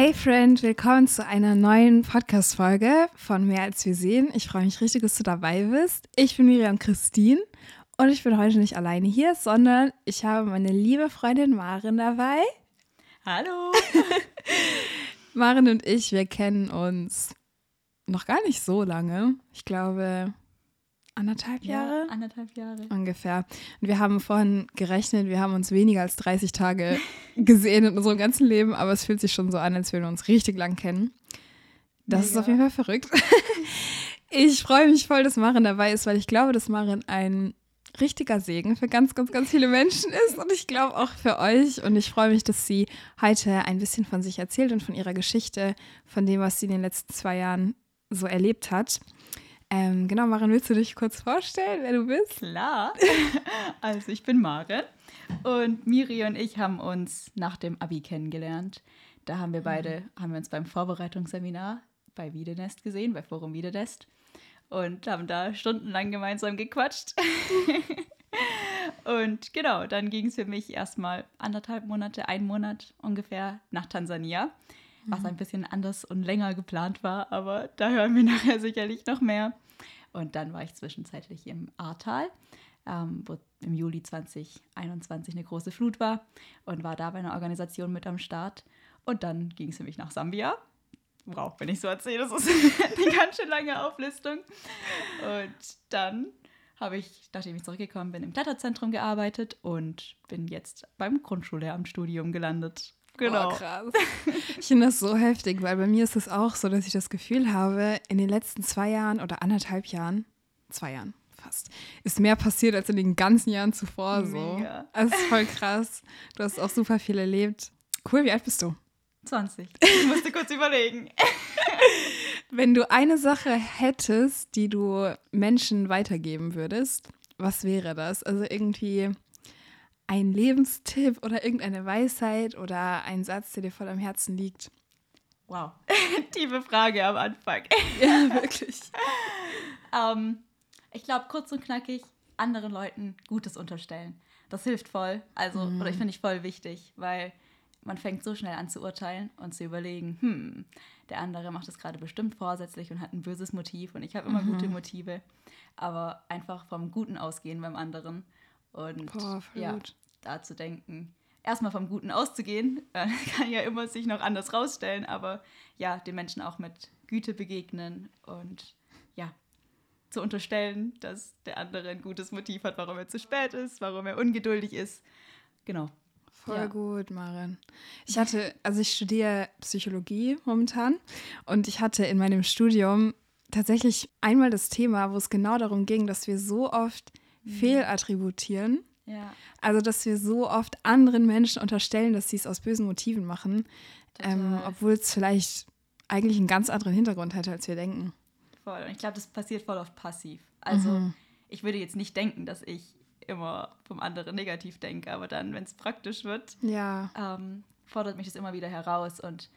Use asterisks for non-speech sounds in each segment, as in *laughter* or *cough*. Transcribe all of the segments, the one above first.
Hey Friend, willkommen zu einer neuen Podcast-Folge von Mehr als wir sehen. Ich freue mich richtig, dass du dabei bist. Ich bin Miriam Christine und ich bin heute nicht alleine hier, sondern ich habe meine liebe Freundin Maren dabei. Hallo! *laughs* Maren und ich, wir kennen uns noch gar nicht so lange. Ich glaube, anderthalb Jahre? Ja, anderthalb Jahre. Ungefähr. Und wir haben vorhin gerechnet, wir haben uns weniger als 30 Tage *laughs* gesehen in unserem ganzen Leben, aber es fühlt sich schon so an, als würden wir uns richtig lang kennen. Das Mega. ist auf jeden Fall verrückt. *laughs* ich freue mich voll, dass Maren dabei ist, weil ich glaube, dass Maren ein richtiger Segen für ganz, ganz, ganz viele Menschen ist und ich glaube auch für euch. Und ich freue mich, dass sie heute ein bisschen von sich erzählt und von ihrer Geschichte, von dem, was sie in den letzten zwei Jahren so erlebt hat. Ähm, genau, Maren, willst du dich kurz vorstellen, wer du bist? Klar. *laughs* Also ich bin Maren und Miri und ich haben uns nach dem Abi kennengelernt. Da haben wir beide, mhm. haben wir uns beim Vorbereitungsseminar bei Wiedenest gesehen, bei Forum Wiedenest und haben da stundenlang gemeinsam gequatscht. *laughs* und genau, dann ging es für mich erstmal anderthalb Monate, einen Monat ungefähr nach Tansania was ein bisschen anders und länger geplant war, aber da hören wir *laughs* nachher sicherlich noch mehr. Und dann war ich zwischenzeitlich im Ahrtal, ähm, wo im Juli 2021 eine große Flut war und war da bei einer Organisation mit am Start. Und dann ging es für mich nach Sambia. Wow, wenn ich so erzähle, das ist *laughs* eine ganz schön lange Auflistung. Und dann habe ich, nachdem ich zurückgekommen bin, im Kletterzentrum gearbeitet und bin jetzt beim Grundschullehramtsstudium gelandet. Genau. Oh, krass. Ich finde das so heftig, weil bei mir ist es auch so, dass ich das Gefühl habe, in den letzten zwei Jahren oder anderthalb Jahren, zwei Jahren fast, ist mehr passiert als in den ganzen Jahren zuvor. So. Mega. Das ist voll krass. Du hast auch super viel erlebt. Cool, wie alt bist du? 20. Ich musste kurz überlegen. *laughs* Wenn du eine Sache hättest, die du Menschen weitergeben würdest, was wäre das? Also irgendwie ein Lebenstipp oder irgendeine Weisheit oder ein Satz, der dir voll am Herzen liegt? Wow, *laughs* tiefe Frage am Anfang. *laughs* ja, wirklich. *laughs* ähm, ich glaube, kurz und knackig, anderen Leuten Gutes unterstellen. Das hilft voll. Also, mhm. oder ich finde ich voll wichtig, weil man fängt so schnell an zu urteilen und zu überlegen, hm, der andere macht das gerade bestimmt vorsätzlich und hat ein böses Motiv und ich habe immer mhm. gute Motive. Aber einfach vom Guten ausgehen beim anderen und Boah, ja, gut. Da zu denken, erstmal vom Guten auszugehen, *laughs* äh, kann ja immer sich noch anders rausstellen, aber ja, den Menschen auch mit Güte begegnen und ja, zu unterstellen, dass der andere ein gutes Motiv hat, warum er zu spät ist, warum er ungeduldig ist. Genau. Voll ja. gut, Maren. Ich hatte, also ich studiere Psychologie momentan und ich hatte in meinem Studium tatsächlich einmal das Thema, wo es genau darum ging, dass wir so oft Mhm. fehlattributieren. Ja. Also, dass wir so oft anderen Menschen unterstellen, dass sie es aus bösen Motiven machen, ähm, obwohl es vielleicht eigentlich einen ganz anderen Hintergrund hätte, als wir denken. Voll. Und ich glaube, das passiert voll oft passiv. Also, mhm. ich würde jetzt nicht denken, dass ich immer vom anderen negativ denke, aber dann, wenn es praktisch wird, ja. ähm, fordert mich das immer wieder heraus und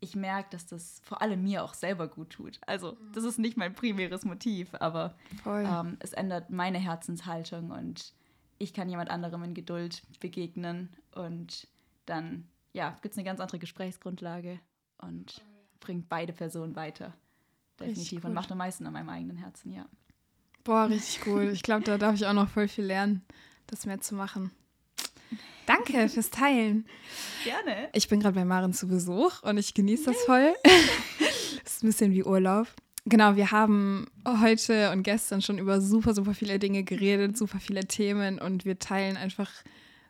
ich merke, dass das vor allem mir auch selber gut tut. Also, das ist nicht mein primäres Motiv, aber ähm, es ändert meine Herzenshaltung und ich kann jemand anderem in Geduld begegnen und dann, ja, gibt es eine ganz andere Gesprächsgrundlage und bringt beide Personen weiter. Definitiv und macht am meisten an meinem eigenen Herzen, ja. Boah, richtig cool. Ich glaube, da darf ich auch noch voll viel lernen, das mehr zu machen. Danke *laughs* fürs Teilen. Gerne. Ich bin gerade bei Maren zu Besuch und ich genieße das voll. *laughs* das ist ein bisschen wie Urlaub. Genau, wir haben heute und gestern schon über super, super viele Dinge geredet, super viele Themen und wir teilen einfach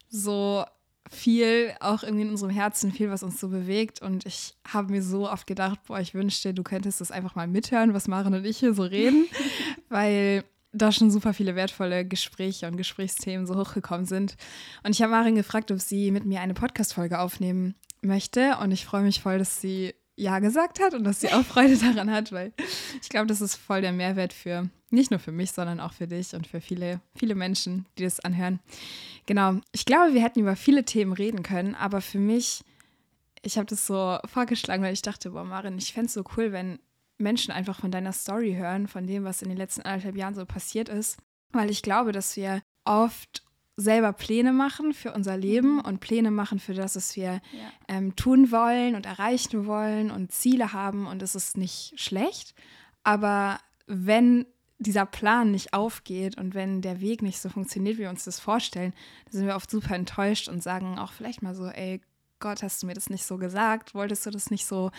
so viel, auch irgendwie in unserem Herzen, viel, was uns so bewegt. Und ich habe mir so oft gedacht, boah, ich wünschte, du könntest das einfach mal mithören, was Maren und ich hier so reden, *laughs* weil da schon super viele wertvolle Gespräche und Gesprächsthemen so hochgekommen sind. Und ich habe Marin gefragt, ob sie mit mir eine Podcast-Folge aufnehmen möchte. Und ich freue mich voll, dass sie Ja gesagt hat und dass sie auch *laughs* Freude daran hat, weil ich glaube, das ist voll der Mehrwert für nicht nur für mich, sondern auch für dich und für viele, viele Menschen, die das anhören. Genau. Ich glaube, wir hätten über viele Themen reden können, aber für mich, ich habe das so vorgeschlagen, weil ich dachte, boah, Marin, ich fände es so cool, wenn Menschen einfach von deiner Story hören, von dem, was in den letzten anderthalb Jahren so passiert ist. Weil ich glaube, dass wir oft selber Pläne machen für unser Leben Mhm. und Pläne machen für das, was wir Ja. ähm, tun wollen und erreichen wollen und Ziele haben und es ist nicht schlecht. Aber wenn dieser Plan nicht aufgeht und wenn der Weg nicht so funktioniert, wie wir uns das vorstellen, dann sind wir oft super enttäuscht und sagen auch vielleicht mal so, ey Gott, hast du mir das nicht so gesagt? Wolltest du das nicht so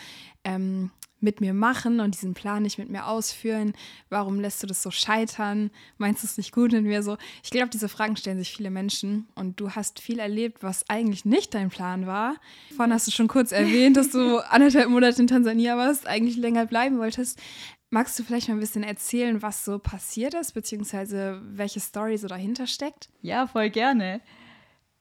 ähm, mit mir machen und diesen Plan nicht mit mir ausführen? Warum lässt du das so scheitern? Meinst du es nicht gut mit mir so? Ich glaube, diese Fragen stellen sich viele Menschen und du hast viel erlebt, was eigentlich nicht dein Plan war. Vorhin hast du schon kurz erwähnt, dass du *laughs* anderthalb Monate in Tansania warst, eigentlich länger bleiben wolltest. Magst du vielleicht mal ein bisschen erzählen, was so passiert ist, beziehungsweise welche Story so dahinter steckt? Ja, voll gerne.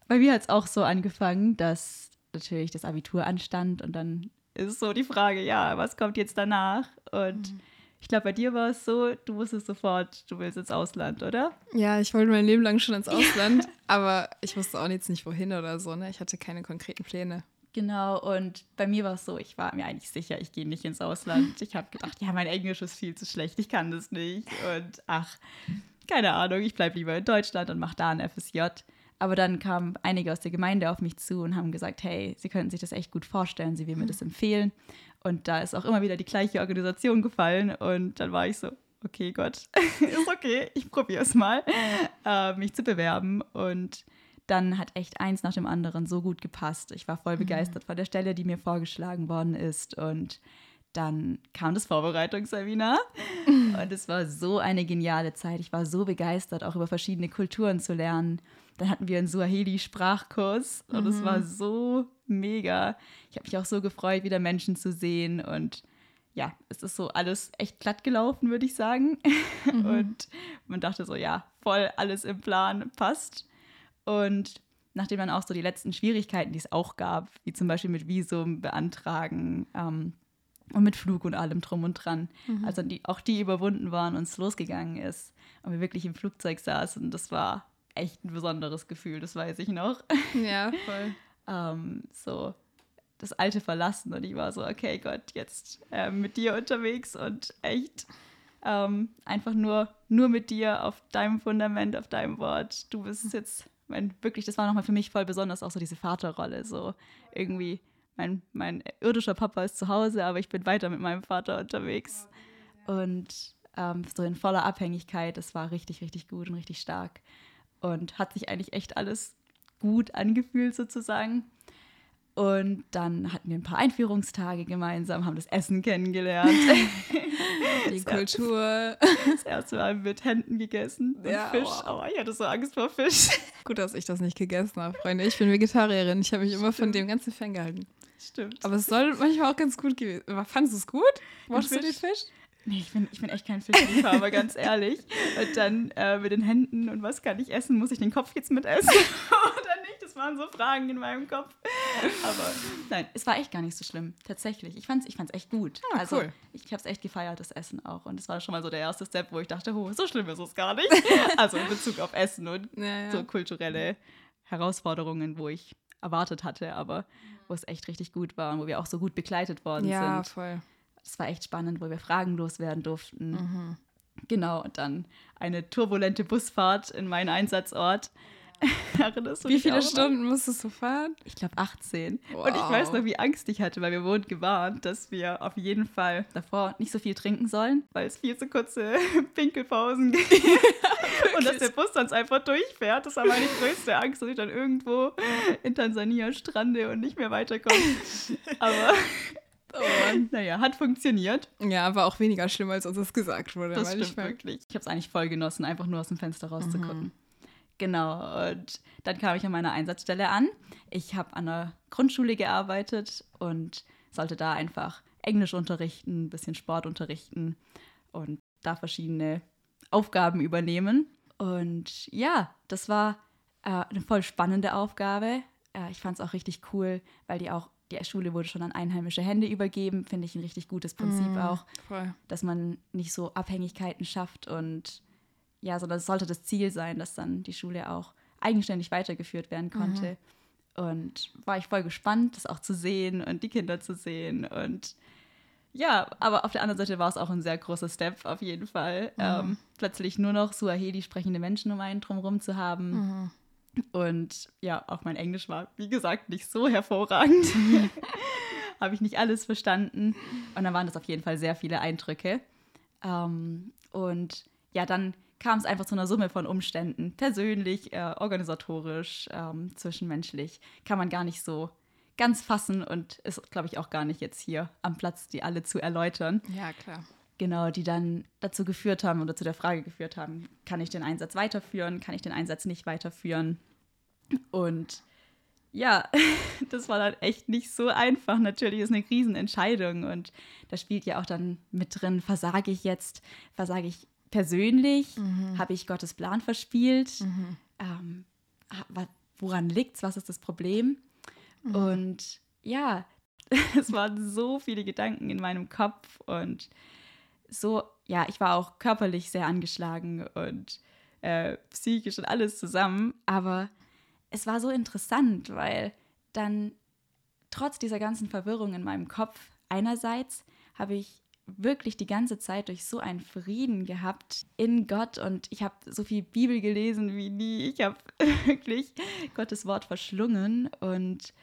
Bei mir hat es auch so angefangen, dass natürlich das Abitur anstand und dann ist so die Frage, ja, was kommt jetzt danach? Und ich glaube, bei dir war es so, du wusstest sofort, du willst ins Ausland, oder? Ja, ich wollte mein Leben lang schon ins *laughs* Ausland, aber ich wusste auch jetzt nicht wohin oder so, ne? Ich hatte keine konkreten Pläne. Genau, und bei mir war es so, ich war mir eigentlich sicher, ich gehe nicht ins Ausland. Ich habe gedacht, ja, mein Englisch ist viel zu schlecht, ich kann das nicht. Und ach, keine Ahnung, ich bleibe lieber in Deutschland und mache da ein FSJ. Aber dann kamen einige aus der Gemeinde auf mich zu und haben gesagt, hey, sie könnten sich das echt gut vorstellen, sie würden mir das empfehlen. Und da ist auch immer wieder die gleiche Organisation gefallen. Und dann war ich so, okay, Gott, *laughs* ist okay, ich probiere es mal, äh, mich zu bewerben. Und dann hat echt eins nach dem anderen so gut gepasst. Ich war voll begeistert von der Stelle, die mir vorgeschlagen worden ist. Und dann kam das Vorbereitungsseminar *laughs* und es war so eine geniale Zeit. Ich war so begeistert, auch über verschiedene Kulturen zu lernen. Dann hatten wir einen Suaheli-Sprachkurs und es war so mega. Ich habe mich auch so gefreut, wieder Menschen zu sehen und ja, es ist so alles echt glatt gelaufen, würde ich sagen. *laughs* Und man dachte so, ja, voll alles im Plan, passt. Und nachdem dann auch so die letzten Schwierigkeiten, die es auch gab, wie zum Beispiel mit Visum beantragen ähm, und mit Flug und allem drum und dran, also die, auch die überwunden waren und es losgegangen ist und wir wirklich im Flugzeug saßen, das war echt ein besonderes Gefühl, das weiß ich noch. Ja, *laughs* voll. ähm, so das Alte verlassen und ich war so, okay Gott, jetzt äh, mit dir unterwegs und echt ähm, einfach nur, nur mit dir auf deinem Fundament, auf deinem Wort. Du bist jetzt, mein, wirklich, das war nochmal für mich voll besonders, auch so diese Vaterrolle, so irgendwie, mein, mein irdischer Papa ist zu Hause, aber ich bin weiter mit meinem Vater unterwegs und ähm, so in voller Abhängigkeit, das war richtig, richtig gut und richtig stark und hat sich eigentlich echt alles gut angefühlt sozusagen. Und dann hatten wir ein paar Einführungstage gemeinsam, haben das Essen kennengelernt. *laughs* *laughs* Die Kultur. Das erste Mal mit Händen gegessen. Ja, Fisch. Aber ich hatte so Angst vor Fisch. Gut, dass ich das nicht gegessen habe, Freunde. Ich bin Vegetarierin. Ich habe mich immer von dem Ganzen ferngehalten. Stimmt. Aber es soll manchmal auch ganz gut gewesen. Fandest du es gut? Mochtest du den Fisch? Nee, ich bin, ich bin echt kein Fischliebhaber, ganz ehrlich. Und dann äh, mit den Händen und was kann ich essen? Muss ich den Kopf jetzt mitessen *laughs* oder nicht? Das waren so Fragen in meinem Kopf. Aber nein, es war echt gar nicht so schlimm, tatsächlich. Ich fand es ich fand's echt gut. Ah, also cool. ich habe es echt gefeiert, das Essen auch. Und das war schon mal so der erste Step, wo ich dachte, oh, so schlimm ist es gar nicht. *laughs* Also in Bezug auf Essen und Ja, ja. so kulturelle Herausforderungen, wo ich erwartet hatte, aber wo es echt richtig gut war und wo wir auch so gut begleitet worden Ja, sind voll. Das war echt spannend, wo wir Fragen loswerden durften. Mhm. Genau, und dann eine turbulente Busfahrt in meinen Einsatzort. *laughs* Wie viele Stunden musstest du fahren? Ich glaube 18. Und ich Wow. weiß noch, wie Angst ich hatte, weil wir wurden gewarnt, dass wir auf jeden Fall davor nicht so viel trinken sollen, weil es viel zu kurze *laughs* Pinkelpausen gibt. *laughs* und dass der Bus sonst einfach durchfährt. Das war meine größte Angst, dass ich dann irgendwo in Tansania strande und nicht mehr weiterkomme. Aber naja, hat funktioniert. Ja, war auch weniger schlimm, als uns das gesagt wurde. Das stimmt ich wirklich. Ich habe es eigentlich voll genossen, einfach nur aus dem Fenster rauszugucken. Genau, und dann kam ich an meiner Einsatzstelle an. Ich habe an einer Grundschule gearbeitet und sollte da einfach Englisch unterrichten, ein bisschen Sport unterrichten und da verschiedene Aufgaben übernehmen. Und ja, das war äh, eine voll spannende Aufgabe. Äh, ich fand es auch richtig cool, weil die auch, die Schule wurde schon an einheimische Hände übergeben, finde ich ein richtig gutes Prinzip Mhm. auch Voll. dass man nicht so Abhängigkeiten schafft und ja, sondern es sollte das Ziel sein, dass dann die Schule auch eigenständig weitergeführt werden konnte. Und war ich voll gespannt, das auch zu sehen und die Kinder zu sehen. Und ja, aber auf der anderen Seite war es auch ein sehr großer Step auf jeden Fall. Ähm, plötzlich nur noch Suaheli sprechende Menschen um einen drumherum zu haben. Und ja, auch mein Englisch war, wie gesagt, nicht so hervorragend. *laughs* Habe ich nicht alles verstanden. Und dann waren das auf jeden Fall sehr viele Eindrücke. Ähm, und ja, dann kam es einfach zu einer Summe von Umständen. Persönlich, äh, organisatorisch, ähm, zwischenmenschlich. Kann man gar nicht so ganz fassen und ist, glaube ich, auch gar nicht jetzt hier am Platz, die alle zu erläutern. Ja, klar. Genau, die dann dazu geführt haben oder zu der Frage geführt haben, kann ich den Einsatz weiterführen, kann ich den Einsatz nicht weiterführen? Und ja, *laughs* das war dann echt nicht so einfach. Natürlich ist eine Riesenentscheidung und da spielt ja auch dann mit drin, versage ich jetzt, versage ich persönlich, mhm. habe ich Gottes Plan verspielt, mhm. ähm, woran liegt es, was ist das Problem? Mhm. Und ja, *laughs* es waren so viele Gedanken in meinem Kopf und so, ja, ich war auch körperlich sehr angeschlagen und äh, psychisch und alles zusammen, aber es war so interessant, weil dann trotz dieser ganzen Verwirrung in meinem Kopf einerseits habe ich wirklich die ganze Zeit durch so einen Frieden gehabt in Gott und ich habe so viel Bibel gelesen wie nie. Ich habe *laughs* wirklich Gottes Wort verschlungen und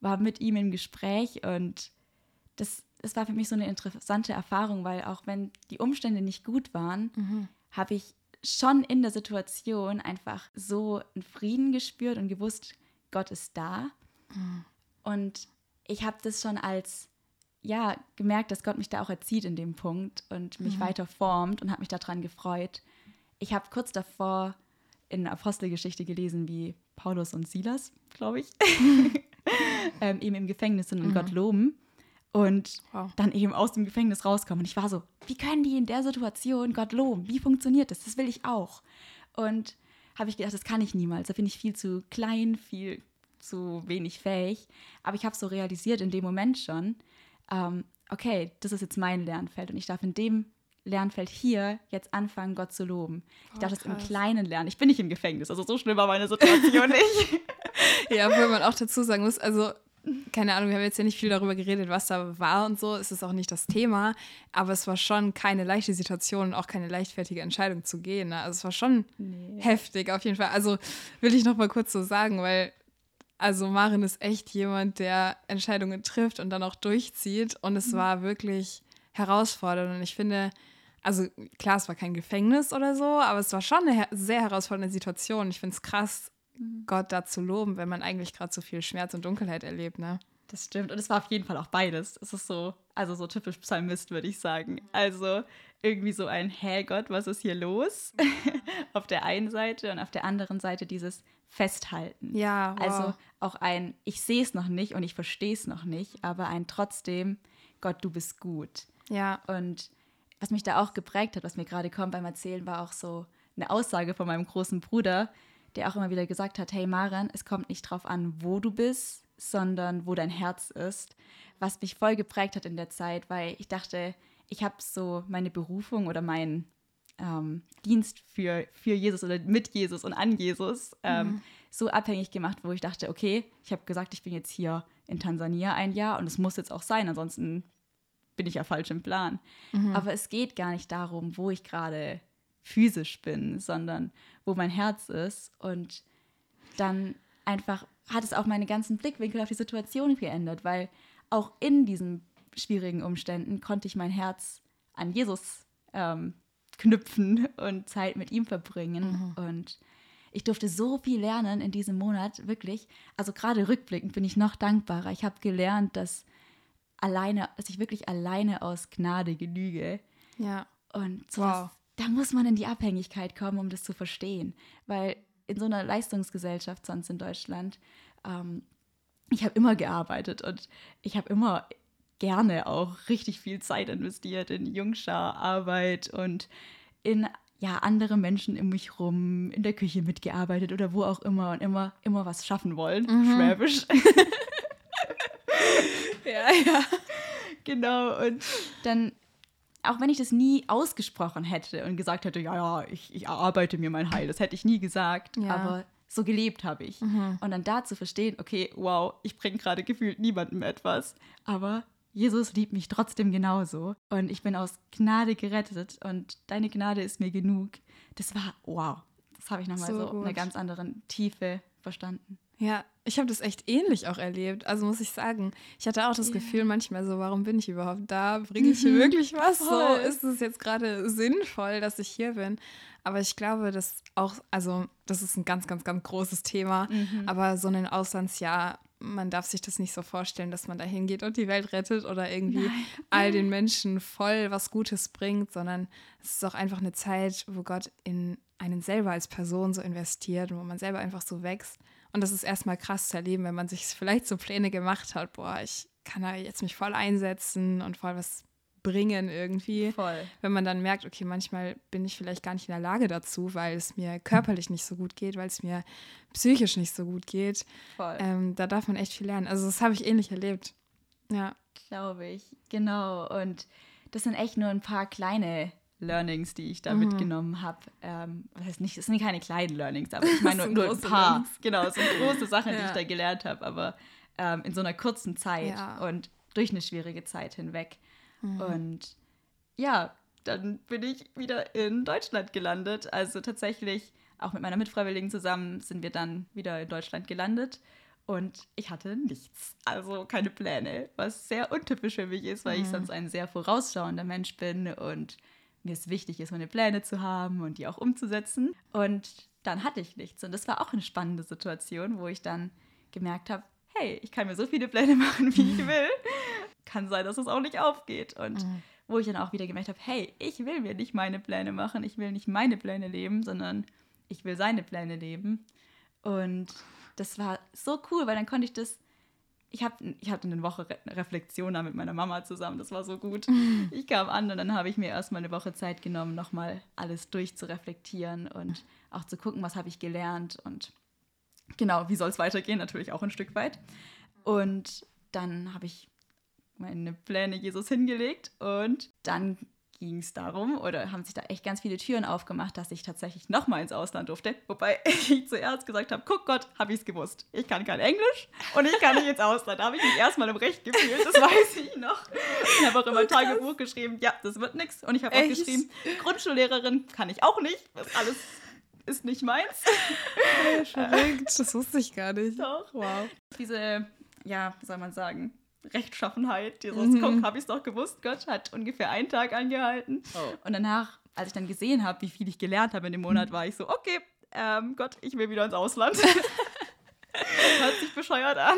war mit ihm im Gespräch und das, das war für mich so eine interessante Erfahrung, weil auch wenn die Umstände nicht gut waren, mhm. habe ich schon in der Situation einfach so einen Frieden gespürt und gewusst, Gott ist da. Mhm. Und ich habe das schon als, ja, gemerkt, dass Gott mich da auch erzieht in dem Punkt und mich mhm. weiter formt und habe mich daran gefreut. Ich habe kurz davor in der Apostelgeschichte gelesen, wie Paulus und Silas, glaube ich, *laughs* *laughs* ähm, eben im Gefängnis sind und mhm. Gott loben und wow. dann eben aus dem Gefängnis rauskommen. Und ich war so, wie können die in der Situation Gott loben? Wie funktioniert das? Das will ich auch. Und habe ich gedacht, das kann ich niemals. Da bin ich viel zu klein, viel zu wenig fähig. Aber ich habe so realisiert in dem Moment schon, ähm, okay, das ist jetzt mein Lernfeld und ich darf in dem Lernfeld hier jetzt anfangen, Gott zu loben. Ich oh, darf das im Kleinen lernen. Ich bin nicht im Gefängnis, also so schlimm war meine Situation *laughs* nicht. ja, obwohl man auch dazu sagen muss, also keine Ahnung, wir haben jetzt ja nicht viel darüber geredet, was da war und so. Es ist auch nicht das Thema. Aber es war schon keine leichte Situation und auch keine leichtfertige Entscheidung zu gehen. Ne? Also es war schon nee. heftig auf jeden Fall. Also will ich noch mal kurz so sagen, weil also Marin ist echt jemand, der Entscheidungen trifft und dann auch durchzieht. Und es mhm. war wirklich herausfordernd. Und ich finde, also klar, es war kein Gefängnis oder so, aber es war schon eine sehr herausfordernde Situation. Ich finde es krass, Mhm. Gott da zu loben, wenn man eigentlich gerade so viel Schmerz und Dunkelheit erlebt, ne? Das stimmt. Und es war auf jeden Fall auch beides. Es ist so, also so typisch Psalmist, würde ich sagen. Also irgendwie so ein, hä Gott, was ist hier los? *laughs* auf der einen Seite und auf der anderen Seite dieses Festhalten. Ja. Wow. Also auch ein, ich sehe es noch nicht und ich verstehe es noch nicht, aber ein trotzdem, Gott, du bist gut. Ja. Und was mich da auch geprägt hat, was mir gerade kommt beim Erzählen, war auch so eine Aussage von meinem großen Bruder, der auch immer wieder gesagt hat, hey Maren, es kommt nicht drauf an, wo du bist, sondern wo dein Herz ist. Was mich voll geprägt hat in der Zeit, weil ich dachte, ich habe so meine Berufung oder meinen ähm, Dienst für, für Jesus oder mit Jesus und an Jesus ähm, mhm. so abhängig gemacht, wo ich dachte, okay, ich habe gesagt, ich bin jetzt hier in Tansania ein Jahr und es muss jetzt auch sein, ansonsten bin ich ja falsch im Plan. Mhm. Aber es geht gar nicht darum, wo ich gerade physisch bin, sondern wo mein Herz ist. Und dann einfach hat es auch meine ganzen Blickwinkel auf die Situation geändert, weil auch in diesen schwierigen Umständen konnte ich mein Herz an Jesus ähm, knüpfen und Zeit mit ihm verbringen. Mhm. Und ich durfte so viel lernen in diesem Monat, wirklich. Also gerade rückblickend bin ich noch dankbarer. Ich habe gelernt, dass alleine, dass ich wirklich alleine aus Gnade genüge. Ja. Und sowas, wow da muss man in die Abhängigkeit kommen, um das zu verstehen. Weil in so einer Leistungsgesellschaft sonst in Deutschland, ähm, ich habe immer gearbeitet und ich habe immer gerne auch richtig viel Zeit investiert in Jungschar-Arbeit und in ja, andere Menschen um mich rum, in der Küche mitgearbeitet oder wo auch immer und immer, immer was schaffen wollen. Mhm. Schwäbisch. *laughs* ja, ja. Genau. Und dann auch wenn ich das nie ausgesprochen hätte und gesagt hätte, ja, ja, ich, ich erarbeite mir mein Heil, das hätte ich nie gesagt, ja. aber so gelebt habe ich. Mhm. Und dann da zu verstehen, okay, wow, ich bringe gerade gefühlt niemandem etwas, aber Jesus liebt mich trotzdem genauso und ich bin aus Gnade gerettet und deine Gnade ist mir genug. Das war wow. Das habe ich nochmal so, so eine ganz andere Tiefe verstanden. Ja, ich habe das echt ähnlich auch erlebt. Also muss ich sagen, ich hatte auch das yeah. Gefühl manchmal so, warum bin ich überhaupt da? Bringe ich hier mhm. wirklich was? So ist es jetzt gerade sinnvoll, dass ich hier bin. Aber ich glaube, dass auch, also das ist ein ganz, ganz, ganz großes Thema. Mhm. Aber so ein Auslandsjahr, man darf sich das nicht so vorstellen, dass man da hingeht und die Welt rettet oder irgendwie Nein. all den *laughs* Menschen voll was Gutes bringt, sondern es ist auch einfach eine Zeit, wo Gott in einen selber als Person so investiert und wo man selber einfach so wächst. Und das ist erstmal krass zu erleben, wenn man sich *laughs* vielleicht so Pläne gemacht hat, boah, ich kann da jetzt mich voll einsetzen und voll was bringen irgendwie. Voll. Wenn man dann merkt, okay, manchmal bin ich vielleicht gar nicht in der Lage dazu, weil es mir körperlich nicht so gut geht, weil es mir psychisch nicht so gut geht. Voll. Ähm, da darf man echt viel lernen. Also das habe ich ähnlich erlebt. Ja. Glaube ich, genau. Und das sind echt nur ein paar kleine Learnings, die ich da mhm. mitgenommen habe. Ähm, das heißt nicht, es sind keine kleinen Learnings, aber *laughs* ich meine nur, nur ein paar. Learnings. Genau, es sind große Sachen, ja. die ich da gelernt habe, aber ähm, in so einer kurzen Zeit ja. und durch eine schwierige Zeit hinweg. Mhm. Und ja, dann bin ich wieder in Deutschland gelandet. Also tatsächlich auch mit meiner Mitfreiwilligen zusammen sind wir dann wieder in Deutschland gelandet. Und ich hatte nichts, also keine Pläne, was sehr untypisch für mich ist, weil mhm. ich sonst ein sehr vorausschauender Mensch bin und mir es wichtig ist, meine Pläne zu haben und die auch umzusetzen. Und dann hatte ich nichts. Und das war auch eine spannende Situation, wo ich dann gemerkt habe, hey, ich kann mir so viele Pläne *laughs* machen, wie ich will kann sein, dass es auch nicht aufgeht. Und mhm. wo ich dann auch wieder gemerkt habe, hey, ich will mir nicht meine Pläne machen, ich will nicht meine Pläne leben, sondern ich will seine Pläne leben. Und das war so cool, weil dann konnte ich das. Ich, hab, ich hatte eine Woche Re Reflexion da mit meiner Mama zusammen, das war so gut. *laughs* Ich kam an und dann habe ich mir erstmal eine Woche Zeit genommen, nochmal alles durchzureflektieren und auch zu gucken, was habe ich gelernt und genau, wie soll es weitergehen, natürlich auch ein Stück weit. Und dann habe ich meine Pläne Jesus hingelegt und dann ging es darum, oder haben sich da echt ganz viele Türen aufgemacht, dass ich tatsächlich nochmal ins Ausland durfte. Wobei *laughs* ich zuerst gesagt habe, guck Gott, habe ich es gewusst. Ich kann kein Englisch und ich kann nicht ins Ausland. Da habe ich mich erstmal im Recht gefühlt, das weiß ich noch. Ich habe auch immer ein Tagebuch geschrieben, ja, das wird nichts. Und ich habe auch geschrieben, Grundschullehrerin kann ich auch nicht. Das alles ist nicht meins. Verrückt, das wusste ich gar nicht. Doch. Wow. Diese, ja, soll man sagen, Rechtschaffenheit, dieses mhm. guck, habe ich es doch gewusst, Gott hat ungefähr einen Tag angehalten. Oh. Und danach, als ich dann gesehen habe, wie viel ich gelernt habe in dem Monat, war ich so, okay, ähm, Gott, ich will wieder ins Ausland. *laughs* Hört sich bescheuert an.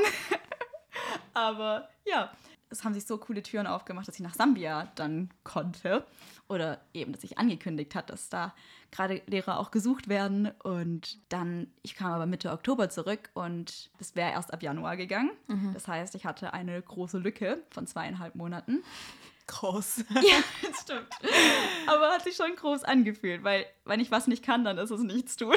*laughs* Aber ja, es haben sich so coole Türen aufgemacht, dass ich nach Sambia dann konnte. Oder eben, dass sich angekündigt hat, dass da gerade Lehrer auch gesucht werden. Und dann, ich kam aber Mitte Oktober zurück und das wäre erst ab Januar gegangen. Mhm. Das heißt, ich hatte eine große Lücke von zweieinhalb Monaten. Groß. *laughs* ja, das stimmt. Aber hat sich schon groß angefühlt, weil wenn ich was nicht kann, dann ist es nichts tun.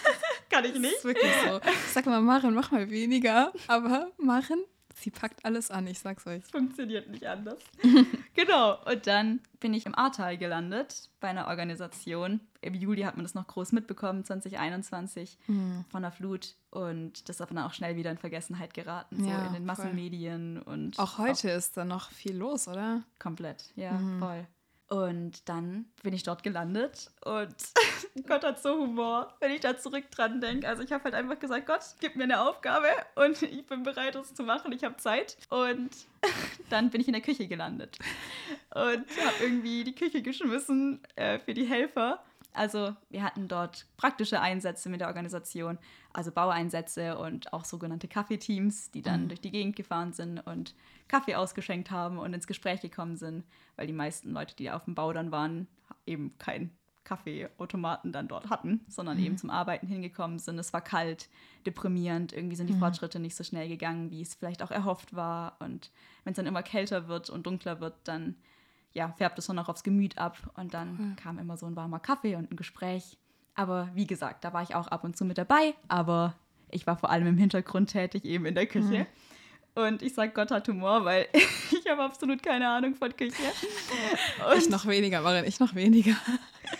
*laughs* kann ich nicht. Das ist wirklich so. Sag mal, Maren, mach mal weniger. Aber Maren Sie packt alles an, ich sag's euch. Funktioniert nicht anders. *laughs* genau. Und dann bin ich im Ahrtal gelandet bei einer Organisation. Im Juli hat man das noch groß mitbekommen, 2021, mhm. von der Flut. Und das ist aber dann auch schnell wieder in Vergessenheit geraten, so ja, in den Massenmedien. Voll. und Auch heute auch ist da noch viel los, oder? Komplett, ja, mhm. voll. Und dann bin ich dort gelandet und *laughs* Gott hat so Humor, wenn ich da zurück dran denke. Also ich habe halt einfach gesagt, Gott, gib mir eine Aufgabe und *laughs* ich bin bereit, das zu machen. Ich habe Zeit. Und *laughs* dann bin ich in der Küche gelandet und habe irgendwie die Küche geschmissen äh, für die Helfer. Also wir hatten dort praktische Einsätze mit der Organisation, also Baueinsätze und auch sogenannte Kaffeeteams, die dann mhm. durch die Gegend gefahren sind und Kaffee ausgeschenkt haben und ins Gespräch gekommen sind, weil die meisten Leute, die auf dem Bau dann waren, eben keinen Kaffeeautomaten dann dort hatten, sondern mhm. eben zum Arbeiten hingekommen sind. Es war kalt, deprimierend, irgendwie sind die mhm. Fortschritte nicht so schnell gegangen, wie es vielleicht auch erhofft war. Und wenn es dann immer kälter wird und dunkler wird, dann ja, färbt es nur noch aufs Gemüt ab und dann mhm. kam immer so ein warmer Kaffee und ein Gespräch. Aber wie gesagt, da war ich auch ab und zu mit dabei, aber ich war vor allem im Hintergrund tätig, eben in der Küche. Mhm. Und ich sage Gott hat Humor, weil *laughs* ich habe absolut keine Ahnung von Küche. Und *laughs* ich noch weniger, Marin, ich noch weniger. *laughs*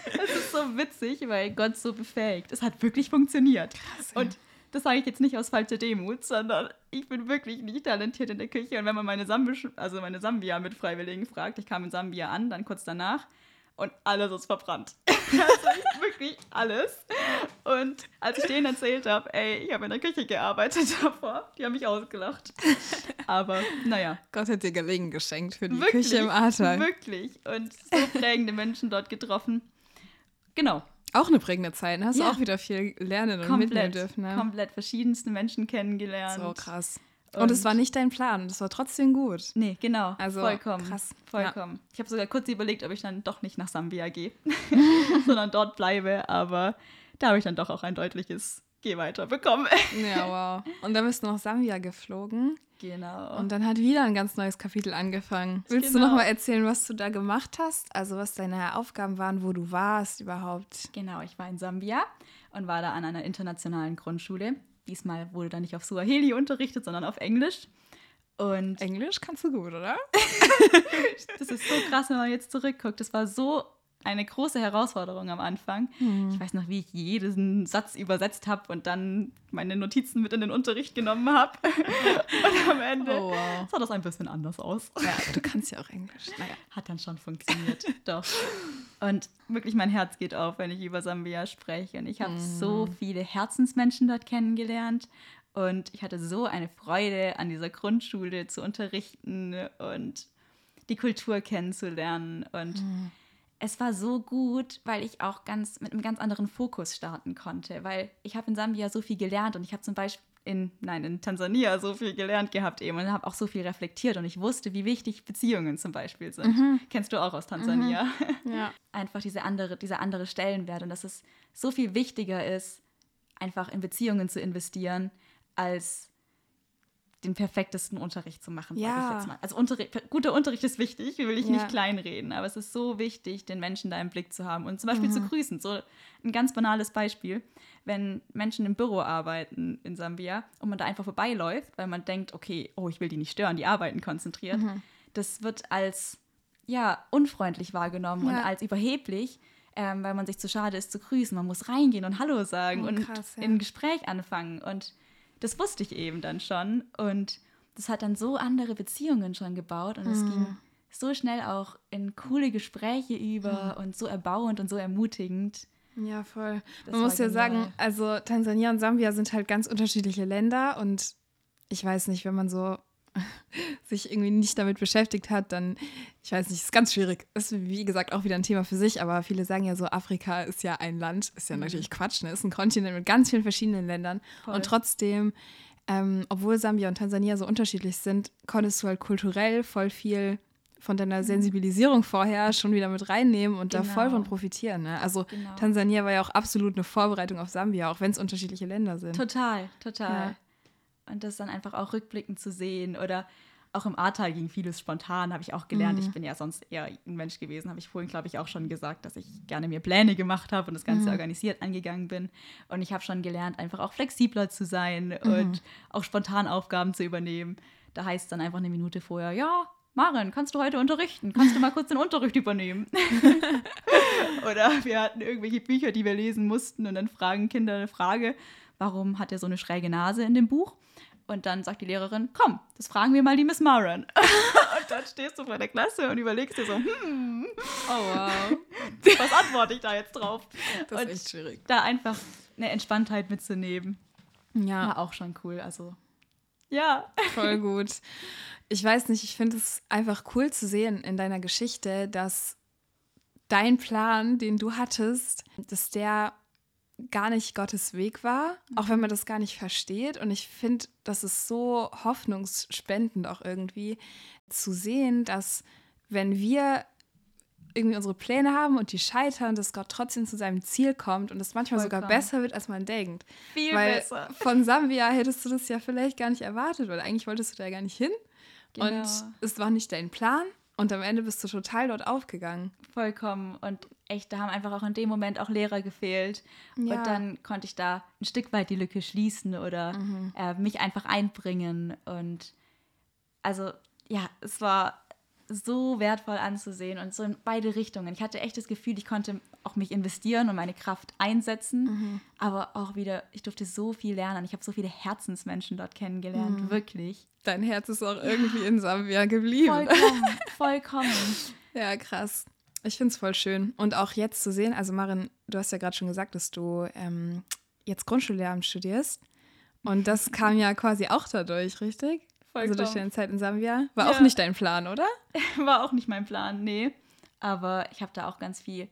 Es ist so witzig, weil Gott so befähigt. Es hat wirklich funktioniert. Krass, ja. Und das sage ich jetzt nicht aus falscher Demut, sondern ich bin wirklich nicht talentiert in der Küche. Und wenn man meine, Sambisch, also meine Sambia mit Freiwilligen fragt, ich kam in Sambia an, dann kurz danach. Und alles ist verbrannt. *laughs* also wirklich alles. Und als ich denen erzählt habe, ey, ich habe in der Küche gearbeitet davor, die haben mich ausgelacht. Aber naja. Gott hat dir Gelegen geschenkt für die wirklich, Küche im Ahrtal. Wirklich. Und so prägende Menschen dort getroffen. Genau. Auch eine prägende Zeit. Hast ja. du auch wieder viel lernen und komplett, mitnehmen dürfen. Ne? Komplett verschiedenste Menschen kennengelernt. So krass. Und, und es war nicht dein Plan es war trotzdem gut. Nee, genau. Also vollkommen. Krass. Vollkommen. Ja. Ich habe sogar kurz überlegt, ob ich dann doch nicht nach Sambia gehe, *laughs* sondern dort bleibe. Aber da habe ich dann doch auch ein deutliches Geh weiter bekommen. ja, wow. Und dann bist du nach Sambia geflogen. Genau. Und dann hat wieder ein ganz neues Kapitel angefangen. Willst genau. du noch mal erzählen, was du da gemacht hast? Also was deine Aufgaben waren, wo du warst überhaupt? Genau, ich war in Sambia und war da an einer internationalen Grundschule. Diesmal wurde da nicht auf Suaheli unterrichtet, sondern auf Englisch. Und Englisch kannst du gut, oder? *laughs* das ist so krass, wenn man jetzt zurückguckt. Das war so eine große Herausforderung am Anfang. Hm. Ich weiß noch, wie ich jeden Satz übersetzt habe und dann meine Notizen mit in den Unterricht genommen habe. *laughs* und am Ende oh, wow. sah das ein bisschen anders aus. Ja, du kannst ja auch Englisch. Naja, hat dann schon funktioniert. *laughs* Doch. Und wirklich mein Herz geht auf, wenn ich über Sambia spreche. Und ich habe hm. so viele Herzensmenschen dort kennengelernt. Und ich hatte so eine Freude, an dieser Grundschule zu unterrichten und die Kultur kennenzulernen. Und hm es war so gut, weil ich auch ganz mit einem ganz anderen Fokus starten konnte, weil ich habe in Sambia so viel gelernt und ich habe zum Beispiel in, nein, in Tansania so viel gelernt gehabt eben und habe auch so viel reflektiert und ich wusste, wie wichtig Beziehungen zum Beispiel sind. Mhm. Kennst du auch aus Tansania? Mhm. *laughs* Ja. Einfach diese andere, dieser andere Stellenwert und dass es so viel wichtiger ist, einfach in Beziehungen zu investieren, als den perfektesten Unterricht zu machen, ja. Also Unterricht, guter Unterricht ist wichtig, will ich ja. nicht kleinreden, aber es ist so wichtig, den Menschen da im Blick zu haben und zum Beispiel mhm. zu grüßen. So ein ganz banales Beispiel, wenn Menschen im Büro arbeiten in Sambia und man da einfach vorbeiläuft, weil man denkt, okay, oh, ich will die nicht stören, die arbeiten konzentriert. Mhm. Das wird als ja unfreundlich wahrgenommen ja. und als überheblich. Ähm, weil man sich zu schade ist zu grüßen. Man muss reingehen und Hallo sagen oh, krass, und ein Gespräch anfangen. Und das wusste ich eben dann schon. Und das hat dann so andere Beziehungen schon gebaut. Und es mhm. ging so schnell auch in coole Gespräche über mhm. und so erbauend und so ermutigend. Ja, voll. Das Man muss ja genial. sagen, also Tansania und Sambia sind halt ganz unterschiedliche Länder und ich weiß nicht, wenn man so *laughs* sich irgendwie nicht damit beschäftigt hat, dann, ich weiß nicht, ist ganz schwierig. Ist wie gesagt auch wieder ein Thema für sich, aber viele sagen ja so, Afrika ist ja ein Land, ist ja mhm. natürlich Quatsch, ne? Ist ein Kontinent mit ganz vielen verschiedenen Ländern. Voll. Und trotzdem, ähm, obwohl Sambia und Tansania so unterschiedlich sind, konntest du halt kulturell voll viel von deiner mhm. Sensibilisierung vorher schon wieder mit reinnehmen und genau. da voll von profitieren. Ne? Also genau. Tansania war ja auch absolut eine Vorbereitung auf Sambia, auch wenn es unterschiedliche Länder sind. Total, total. Ja. Und das dann einfach auch rückblickend zu sehen oder auch im Ahrtal ging vieles spontan, habe ich auch gelernt. Mhm. Ich bin ja sonst eher ein Mensch gewesen, habe ich vorhin, glaube ich, auch schon gesagt, dass ich gerne mir Pläne gemacht habe und das Ganze mhm. organisiert angegangen bin. Und ich habe schon gelernt, einfach auch flexibler zu sein mhm. und auch spontan Aufgaben zu übernehmen. Da heißt es dann einfach eine Minute vorher, ja, Maren, kannst du heute unterrichten? Kannst du mal kurz den Unterricht übernehmen? *laughs* Oder wir hatten irgendwelche Bücher, die wir lesen mussten und dann fragen Kinder eine Frage, warum hat er so eine schräge Nase in dem Buch? Und dann sagt die Lehrerin, komm, das fragen wir mal die Miss Maran. *laughs* und dann stehst du vor der Klasse und überlegst dir so, hm, oh wow, was antworte ich da jetzt drauf? Das und ist echt schwierig. Da einfach eine Entspanntheit mitzunehmen. Ja. War auch schon cool, also ja. Voll gut. Ich weiß nicht, ich finde es einfach cool zu sehen in deiner Geschichte, dass dein Plan, den du hattest, dass der gar nicht Gottes Weg war, auch wenn man das gar nicht versteht. Und ich finde, das ist so hoffnungsspendend auch irgendwie zu sehen, dass wenn wir irgendwie unsere Pläne haben und die scheitern, dass Gott trotzdem zu seinem Ziel kommt und es manchmal Vollkommen. sogar besser wird, als man denkt. Viel weil besser. *laughs* Von Sambia hättest du das ja vielleicht gar nicht erwartet, weil eigentlich wolltest du da gar nicht hin. Genau. Und es war nicht dein Plan. Und am Ende bist du total dort aufgegangen. Vollkommen. Und echt, da haben einfach auch in dem Moment auch Lehrer gefehlt. Ja. Und dann konnte ich da ein Stück weit die Lücke schließen oder mhm. äh, mich einfach einbringen. Und also ja, es war so wertvoll anzusehen und so in beide Richtungen. Ich hatte echt das Gefühl, ich konnte auch mich investieren und meine Kraft einsetzen, mhm. aber auch wieder, ich durfte so viel lernen. Ich habe so viele Herzensmenschen dort kennengelernt, mhm. wirklich. Dein Herz ist auch irgendwie in Sambia geblieben. Vollkommen, *laughs* vollkommen. ja, krass. Ich finde es voll schön. Und auch jetzt zu sehen, also Marin, du hast ja gerade schon gesagt, dass du ähm, jetzt Grundschullehramt studierst. Und das *laughs* kam ja quasi auch dadurch, richtig? Vollkommen. Also durch deine Zeit in Sambia. War ja. auch nicht dein Plan, oder? *laughs* War auch nicht mein Plan, nee. Aber ich habe da auch ganz viel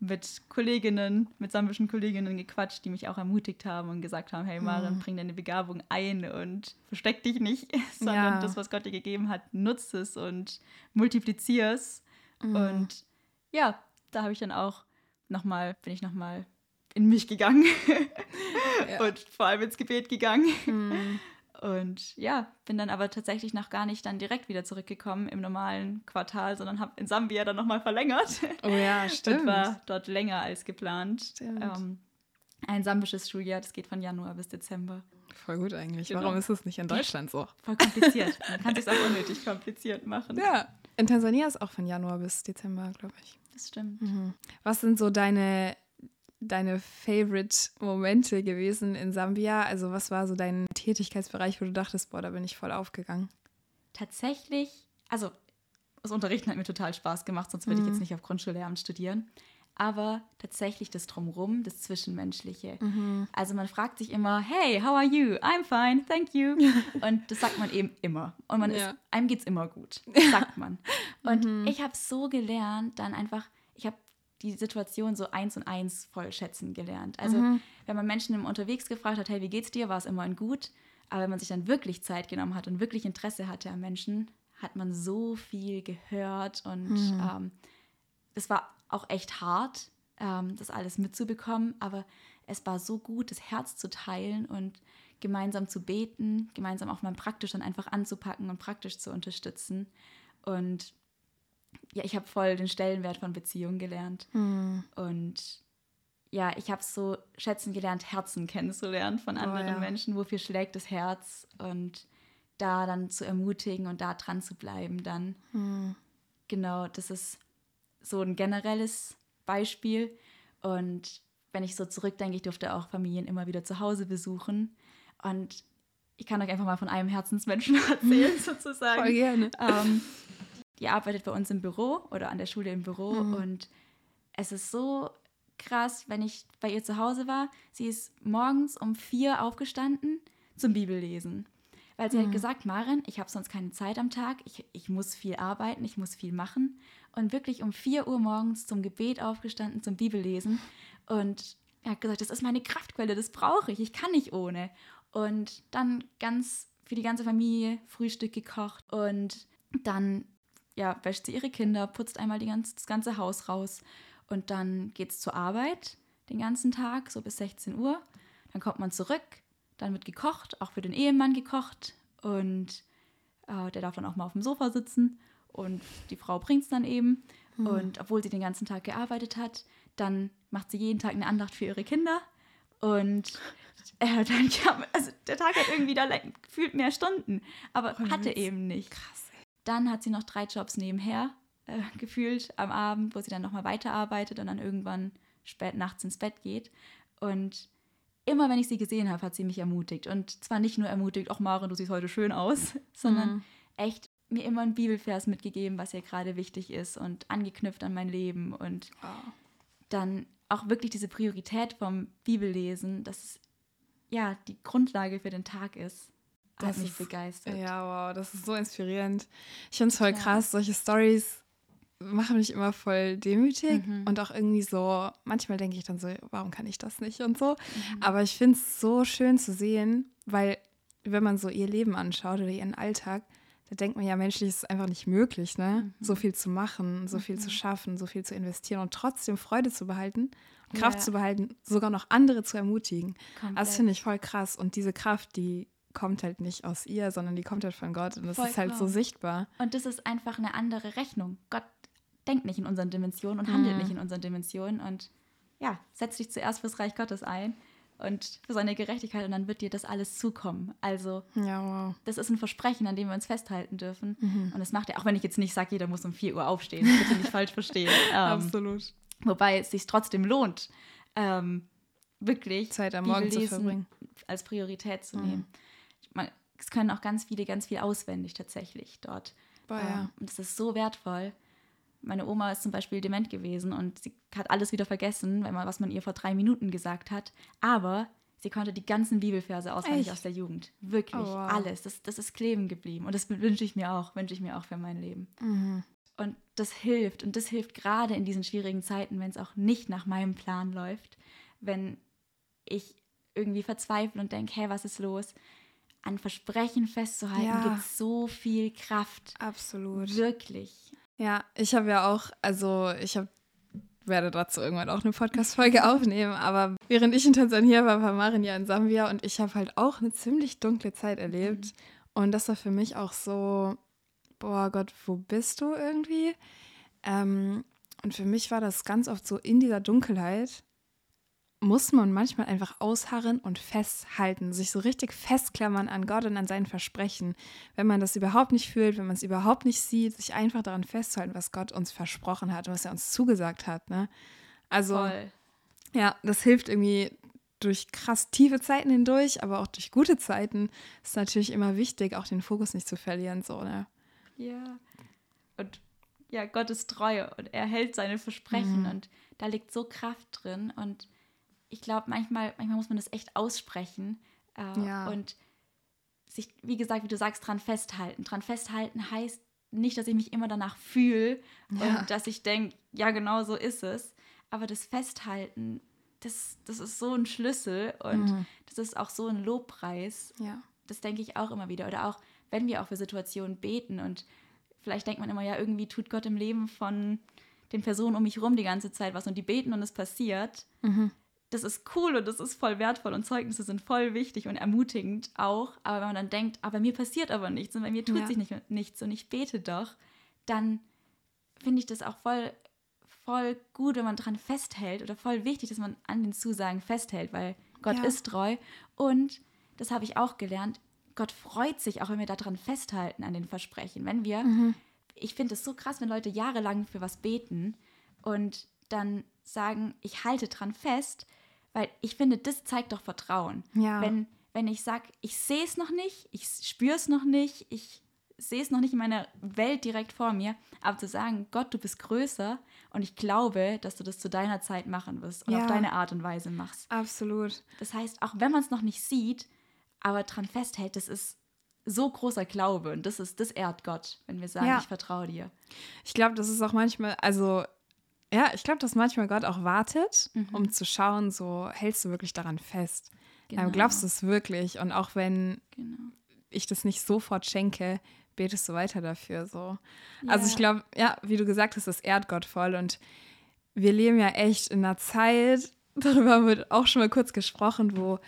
mit Kolleginnen, mit sambischen Kolleginnen gequatscht, die mich auch ermutigt haben und gesagt haben, hey Maren, mhm. bring deine Begabung ein und versteck dich nicht, *laughs* sondern ja. das, was Gott dir gegeben hat, nutze es und multiplizier es. Mhm. Und ja, da habe ich dann auch nochmal, bin ich nochmal in mich gegangen *laughs* ja. und vor allem ins Gebet gegangen. Mhm. Und ja, bin dann aber tatsächlich noch gar nicht dann direkt wieder zurückgekommen im normalen Quartal, sondern habe in Sambia dann nochmal verlängert. Oh ja, *laughs* stimmt. Und war dort länger als geplant. Ähm, ein sambisches Schuljahr, das geht von Januar bis Dezember. Voll gut eigentlich. Genau. Warum ist es nicht in Deutschland so? Voll kompliziert. Man kann es auch unnötig kompliziert machen. Ja, in Tansania ist auch von Januar bis Dezember, glaube ich. Das stimmt. Mhm. Was sind so deine deine Favorite-Momente gewesen in Sambia? Also was war so dein Tätigkeitsbereich, wo du dachtest, boah, da bin ich voll aufgegangen? Tatsächlich, also das Unterrichten hat mir total Spaß gemacht, sonst würde mhm. ich jetzt nicht auf Grundschullehramt studieren. Aber tatsächlich das Drumrum, das Zwischenmenschliche. Mhm. Also man fragt sich immer, hey, how are you? I'm fine, thank you. *laughs* Und das sagt man eben immer. Und man ja. ist, einem geht's immer gut, *laughs* sagt man. Und mhm. ich habe so gelernt, dann einfach, ich habe die Situation so eins und eins voll schätzen gelernt. Also mhm. wenn man Menschen im Unterwegs gefragt hat, hey, wie geht's dir, war es immer ein gut. Aber wenn man sich dann wirklich Zeit genommen hat und wirklich Interesse hatte am Menschen, hat man so viel gehört und mhm. ähm, es war auch echt hart, ähm, das alles mitzubekommen, aber es war so gut, das Herz zu teilen und gemeinsam zu beten, gemeinsam auch mal praktisch dann einfach anzupacken und praktisch zu unterstützen. Und ja, ich habe voll den Stellenwert von Beziehungen gelernt. Mhm. Und ja, ich habe so schätzen gelernt, Herzen kennenzulernen von oh, anderen oh, ja. Menschen. Wofür schlägt das Herz? Und da dann zu ermutigen und da dran zu bleiben, dann. Mhm. Genau, das ist so ein generelles Beispiel. Und wenn ich so zurückdenke, ich durfte auch Familien immer wieder zu Hause besuchen. Und ich kann euch einfach mal von einem Herzensmenschen *laughs* erzählen, *laughs* sozusagen. Voll gerne. Ähm, die arbeitet bei uns im Büro oder an der Schule im Büro mhm. und es ist so krass, wenn ich bei ihr zu Hause war. Sie ist morgens um vier aufgestanden zum Bibellesen. Weil sie mhm. hat gesagt, Maren, ich habe sonst keine Zeit am Tag, ich, ich muss viel arbeiten, ich muss viel machen. Und wirklich um vier Uhr morgens zum Gebet aufgestanden, zum Bibellesen. Und er hat gesagt, das ist meine Kraftquelle, das brauche ich, ich kann nicht ohne. Und dann ganz für die ganze Familie Frühstück gekocht und dann ja, wäscht sie ihre Kinder, putzt einmal ganz, das ganze Haus raus und dann geht es zur Arbeit den ganzen Tag, so bis 16 Uhr. Dann kommt man zurück, dann wird gekocht, auch für den Ehemann gekocht und äh, der darf dann auch mal auf dem Sofa sitzen und die Frau bringt es dann eben. Mhm. Und obwohl sie den ganzen Tag gearbeitet hat, dann macht sie jeden Tag eine Andacht für ihre Kinder und *laughs* äh, dann *laughs* kam, also der Tag hat irgendwie da gefühlt mehr Stunden, aber oh, hatte eben nicht. Krass. Dann hat sie noch drei Jobs nebenher äh, *laughs* gefühlt am Abend, wo sie dann nochmal weiterarbeitet und dann irgendwann spät nachts ins Bett geht. Und immer wenn ich sie gesehen habe, hat sie mich ermutigt. Und zwar nicht nur ermutigt, ach Maren, du siehst heute schön aus, sondern mhm. echt mir immer ein Bibelvers mitgegeben, was ihr gerade wichtig ist und angeknüpft an mein Leben und oh. dann auch wirklich diese Priorität vom Bibellesen, dass ja die Grundlage für den Tag ist das hat mich ist, begeistert. Ja, wow, das ist so inspirierend. Ich finde es voll ja. krass, solche Stories machen mich immer voll demütig mhm. und auch irgendwie so, manchmal denke ich dann so, warum kann ich das nicht und so. Mhm. Aber ich finde es so schön zu sehen, weil wenn man so ihr Leben anschaut oder ihren Alltag, da denkt man ja, menschlich ist es einfach nicht möglich, ne? Mhm. So viel zu machen, so viel zu mhm. schaffen, so viel zu investieren und trotzdem Freude zu behalten, Kraft ja. zu behalten, sogar noch andere zu ermutigen. Komplett. Das finde ich voll krass. Und diese Kraft, die kommt halt nicht aus ihr, sondern die kommt halt von Gott und das Voll ist halt klar. so sichtbar. Und das ist einfach eine andere Rechnung. Gott denkt nicht in unseren Dimensionen und handelt mhm. nicht in unseren Dimensionen und ja, setz dich zuerst fürs Reich Gottes ein und für seine Gerechtigkeit und dann wird dir das alles zukommen. Also ja, wow. das ist ein Versprechen, an dem wir uns festhalten dürfen. Mhm. Und das macht er, auch wenn ich jetzt nicht sage, jeder muss um 4 Uhr aufstehen, *laughs* bitte nicht falsch verstehen. Ähm, Absolut. Wobei es sich trotzdem lohnt, ähm, wirklich Zeit am Morgen zu verbringen. als Priorität zu nehmen. Mhm man, es können auch ganz viele ganz viel auswendig tatsächlich dort. Boah, ja. Ähm, und das ist so wertvoll. Meine Oma ist zum Beispiel dement gewesen und sie hat alles wieder vergessen, wenn man, was man ihr vor drei Minuten gesagt hat. Aber sie konnte die ganzen Bibelverse auswendig Echt? aus der Jugend. Wirklich, Oh, wow. alles. Das, das ist kleben geblieben. Und das wünsche ich mir auch, wünsche ich mir auch für mein Leben. Mhm. Und das hilft. Und das hilft gerade in diesen schwierigen Zeiten, wenn es auch nicht nach meinem Plan läuft. Wenn ich irgendwie verzweifle und denke, hey, was ist los? An Versprechen festzuhalten, Ja. gibt so viel Kraft. Absolut. Wirklich. Ja, ich habe ja auch, also ich habe werde dazu irgendwann auch eine Podcast-Folge *laughs* aufnehmen, aber während ich in Tansania war, war Marin ja in Sambia und ich habe halt auch eine ziemlich dunkle Zeit erlebt. Und das war für mich auch so, boah Gott, wo bist du irgendwie? Ähm, und für mich war das ganz oft so in dieser Dunkelheit, muss man manchmal einfach ausharren und festhalten, sich so richtig festklammern an Gott und an seinen Versprechen. Wenn man das überhaupt nicht fühlt, wenn man es überhaupt nicht sieht, sich einfach daran festhalten, was Gott uns versprochen hat und was er uns zugesagt hat. Ne? Also, Voll. ja, das hilft irgendwie durch krass tiefe Zeiten hindurch, aber auch durch gute Zeiten ist natürlich immer wichtig, auch den Fokus nicht zu verlieren. So, ne? Ja. Und ja, Gott ist treu und er hält seine Versprechen Mhm. und da liegt so Kraft drin und ich glaube, manchmal, manchmal muss man das echt aussprechen äh, Ja. und sich, wie gesagt, wie du sagst, dran festhalten. Dran festhalten heißt nicht, dass ich mich immer danach fühle Ja. und dass ich denke, ja, genau so ist es. Aber das Festhalten, das, das ist so ein Schlüssel und Mhm. das ist auch so ein Lobpreis Ja. das denke ich auch immer wieder. Oder auch, wenn wir auch für Situationen beten und vielleicht denkt man immer, ja, irgendwie tut Gott im Leben von den Personen um mich rum die ganze Zeit was und die beten und es passiert. Mhm. Das ist cool und das ist voll wertvoll und Zeugnisse sind voll wichtig und ermutigend auch. Aber wenn man dann denkt, aber mir passiert aber nichts und bei mir tut Ja. sich nicht, nichts und ich bete doch, dann finde ich das auch voll, voll gut, wenn man dran festhält oder voll wichtig, dass man an den Zusagen festhält, weil Gott Ja. ist treu und das habe ich auch gelernt. Gott freut sich auch, wenn wir daran festhalten, an den Versprechen. Wenn wir, Mhm. ich finde es so krass, wenn Leute jahrelang für was beten und dann sagen, ich halte dran fest, weil ich finde, das zeigt doch Vertrauen. Ja. Wenn, wenn ich sage, ich sehe es noch nicht, ich spüre es noch nicht, ich sehe es noch nicht in meiner Welt direkt vor mir, aber zu sagen, Gott, du bist größer und ich glaube, dass du das zu deiner Zeit machen wirst und Ja. auf deine Art und Weise machst. Absolut. Das heißt, auch wenn man es noch nicht sieht, aber dran festhält, das ist so großer Glaube und das ist, das ehrt Gott, wenn wir sagen, Ja. ich vertraue dir. Ich glaube, das ist auch manchmal, also ja, ich glaube, dass manchmal Gott auch wartet, Mhm. um zu schauen, so hältst du wirklich daran fest. Genau. Ähm, glaubst du es wirklich? Und auch wenn Genau. ich das nicht sofort schenke, betest du weiter dafür. So. Also Ja. ich glaube, ja, wie du gesagt hast, das ehrt Gott voll. Und wir leben ja echt in einer Zeit, *laughs* darüber haben wir auch schon mal kurz gesprochen, wo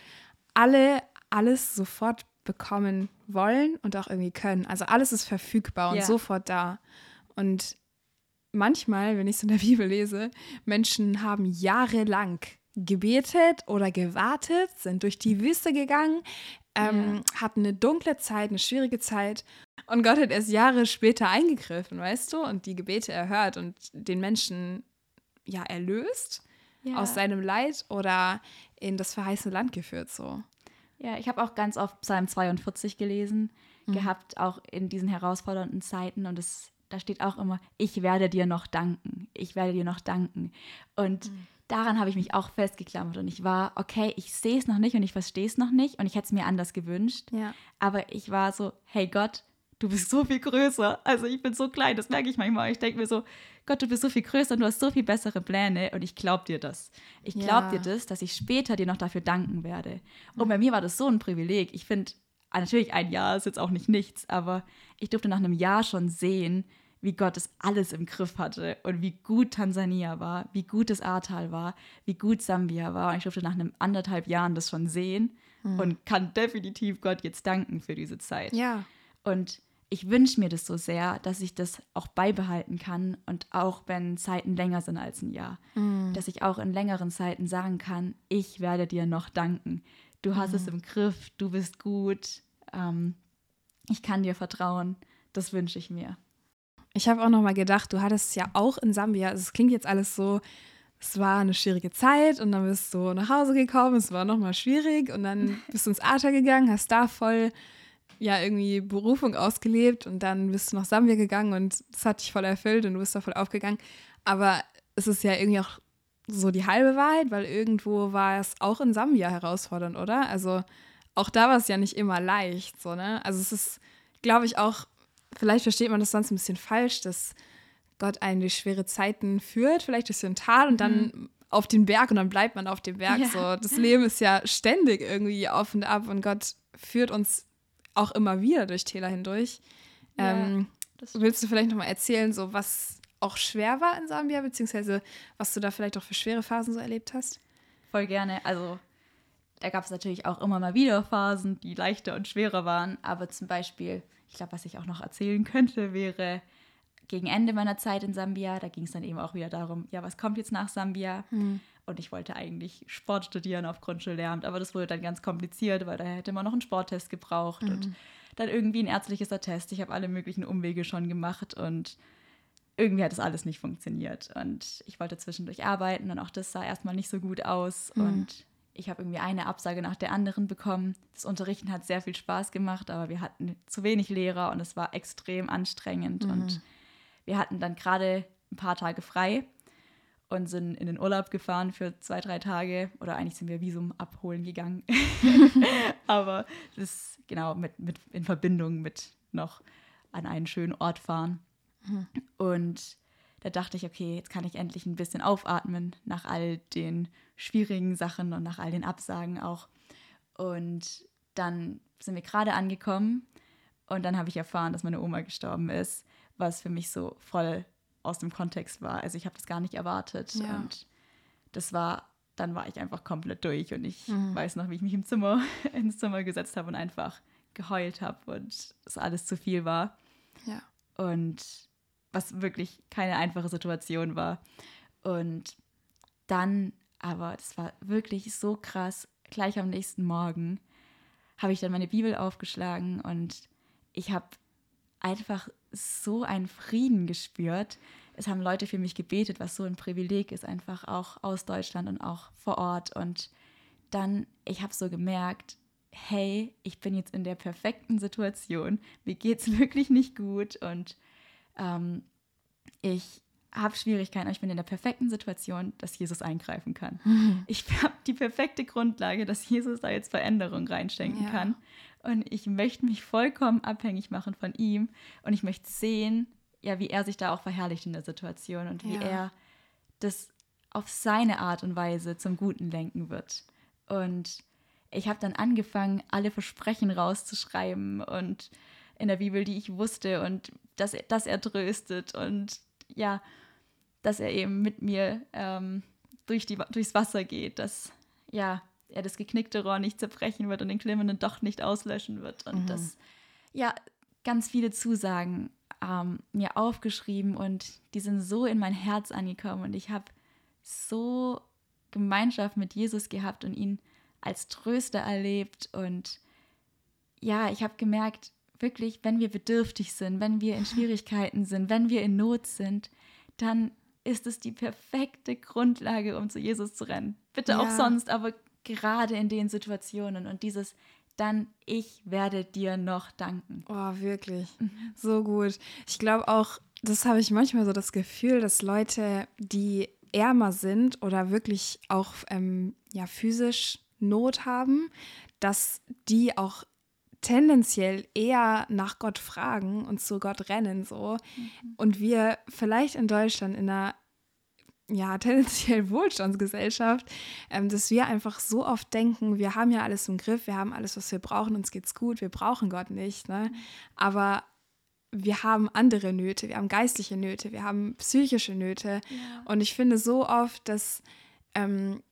alle alles sofort bekommen wollen und auch irgendwie können. Also alles ist verfügbar und sofort da. Und manchmal, wenn ich es in der *laughs* Bibel lese, Menschen haben jahrelang gebetet oder gewartet, sind durch die Wüste gegangen, ähm, hatten eine dunkle Zeit, eine schwierige Zeit. Und Gott hat erst Jahre später eingegriffen, weißt du, und die Gebete erhört und den Menschen ja erlöst Ja. aus seinem Leid oder in das verheißene Land geführt. So. Ja, ich habe auch ganz oft Psalm 42 gelesen, gehabt, auch in diesen herausfordernden Zeiten. Und es, da steht auch immer, ich werde dir noch danken. Ich werde dir noch danken. Und daran habe ich mich auch festgeklammert. Und ich war, okay, ich sehe es noch nicht und ich verstehe es noch nicht. Und ich hätte es mir anders gewünscht. Ja. Aber ich war so, hey Gott, du bist so viel größer. Also ich bin so klein, das merke ich manchmal. Ich denke mir so, Gott, du bist so viel größer und du hast so viel bessere Pläne und ich glaube dir das. Ich glaube Ja. dir das, dass ich später dir noch dafür danken werde. Und bei mir war das so ein Privileg. Ich finde, ah, natürlich ein Jahr ist jetzt auch nicht nichts, aber ich durfte nach einem Jahr schon sehen, wie Gott es alles im Griff hatte und wie gut Tansania war, wie gut das Ahrtal war, wie gut Sambia war. Und ich durfte nach einem anderthalb Jahren das schon sehen und kann definitiv Gott jetzt danken für diese Zeit. Ja. Und ich wünsche mir das so sehr, dass ich das auch beibehalten kann und auch wenn Zeiten länger sind als ein Jahr, dass ich auch in längeren Zeiten sagen kann, ich werde dir noch danken. Du hast es im Griff, du bist gut, ähm, ich kann dir vertrauen. Das wünsche ich mir. Ich habe auch noch mal gedacht, du hattest es ja auch in Sambia. Also es klingt jetzt alles so, es war eine schwierige Zeit und dann bist du nach Hause gekommen, es war noch mal schwierig und dann *laughs* bist du ins Ahrtal gegangen, hast da voll ja irgendwie Berufung ausgelebt und dann bist du nach Sambia gegangen und das hat dich voll erfüllt und du bist da voll aufgegangen. Aber es ist ja irgendwie auch so die halbe Wahrheit, weil irgendwo war es auch in Sambia herausfordernd, oder? Also auch da war es ja nicht immer leicht, so, ne? Also es ist, glaube ich, auch, vielleicht versteht man das sonst ein bisschen falsch, dass Gott einen durch schwere Zeiten führt, vielleicht durch so ein Tal und dann mhm. auf den Berg und dann bleibt man auf dem Berg. Ja. So, das Leben ist ja ständig irgendwie auf und ab und Gott führt uns auch immer wieder durch Täler hindurch. Ja, ähm, willst du vielleicht nochmal erzählen, so was auch schwer war in Sambia, beziehungsweise was du da vielleicht auch für schwere Phasen so erlebt hast? Voll gerne. Also da gab es natürlich auch immer mal wieder Phasen, die leichter und schwerer waren. Aber zum Beispiel, ich glaube, was ich auch noch erzählen könnte, wäre gegen Ende meiner Zeit in Sambia, da ging es dann eben auch wieder darum, ja, was kommt jetzt nach Sambia? Hm. Und ich wollte eigentlich Sport studieren auf Grundschullehramt, aber das wurde dann ganz kompliziert, weil da hätte man noch einen Sporttest gebraucht mhm. und dann irgendwie ein ärztliches Attest. Ich habe alle möglichen Umwege schon gemacht und irgendwie hat das alles nicht funktioniert. Und ich wollte zwischendurch arbeiten und auch das sah erstmal nicht so gut aus. Mhm. Und ich habe irgendwie eine Absage nach der anderen bekommen. Das Unterrichten hat sehr viel Spaß gemacht, aber wir hatten zu wenig Lehrer und es war extrem anstrengend. Mhm. Und wir hatten dann gerade ein paar Tage frei und sind in den Urlaub gefahren für zwei, drei Tage. Oder eigentlich sind wir Visum abholen gegangen. *laughs* *laughs* aber das genau mit, mit in Verbindung mit noch an einen schönen Ort fahren. Mhm. Und da dachte ich, okay, jetzt kann ich endlich ein bisschen aufatmen nach all den schwierigen Sachen und nach all den Absagen auch. Und dann sind wir gerade angekommen und dann habe ich erfahren, dass meine Oma gestorben ist, was für mich so voll aus dem Kontext war. Also ich habe das gar nicht erwartet ja. und das war, dann war ich einfach komplett durch und ich mhm. weiß noch, wie ich mich im Zimmer *laughs* ins Zimmer gesetzt habe und einfach geheult habe und es alles zu viel war. Ja. Und was wirklich keine einfache Situation war. Und dann, aber das war wirklich so krass, gleich am nächsten Morgen habe ich dann meine Bibel aufgeschlagen und ich habe einfach so einen Frieden gespürt. Es haben Leute für mich gebetet, was so ein Privileg ist, einfach auch aus Deutschland und auch vor Ort. Und dann, ich habe so gemerkt, hey, ich bin jetzt in der perfekten Situation, mir geht es *laughs* wirklich nicht gut und ähm, ich habe Schwierigkeiten, aber ich bin in der perfekten Situation, dass Jesus eingreifen kann. Mhm. Ich habe die perfekte Grundlage, dass Jesus da jetzt Veränderung reinschenken ja. kann. Und ich möchte mich vollkommen abhängig machen von ihm. Und ich möchte sehen, ja, wie er sich da auch verherrlicht in der Situation und wie ja. er das auf seine Art und Weise zum Guten lenken wird. Und ich habe dann angefangen, alle Versprechen rauszuschreiben und in der Bibel, die ich wusste und dass er, dass er tröstet und ja, dass er eben mit mir ähm, durch die, durchs Wasser geht, dass ja, er das geknickte Rohr nicht zerbrechen wird und den Klimmenden doch nicht auslöschen wird und mhm. dass ja, ganz viele Zusagen ähm, mir aufgeschrieben und die sind so in mein Herz angekommen und ich habe so Gemeinschaft mit Jesus gehabt und ihn als Tröster erlebt und ja, ich habe gemerkt, wirklich, wenn wir bedürftig sind, wenn wir in Schwierigkeiten sind, wenn wir in Not sind, dann ist es die perfekte Grundlage, um zu Jesus zu rennen. Bitte ja. auch sonst, aber gerade in den Situationen und dieses dann ich werde dir noch danken. Oh, wirklich. Mhm. So gut. Ich glaube auch, das habe ich manchmal so das Gefühl, dass Leute, die ärmer sind oder wirklich auch ähm, ja, physisch Not haben, dass die auch tendenziell eher nach Gott fragen und zu Gott rennen so. Mhm. Und wir vielleicht in Deutschland in einer ja, *laughs* tendenziell Wohlstandsgesellschaft, ähm, dass wir einfach so oft denken, wir haben ja alles im Griff, wir haben alles, was wir brauchen, uns geht's gut, wir brauchen Gott nicht. Ne? Mhm. Aber wir haben andere Nöte, wir haben geistliche Nöte, wir haben psychische Nöte. Ja. Und ich finde so oft, dass ähm,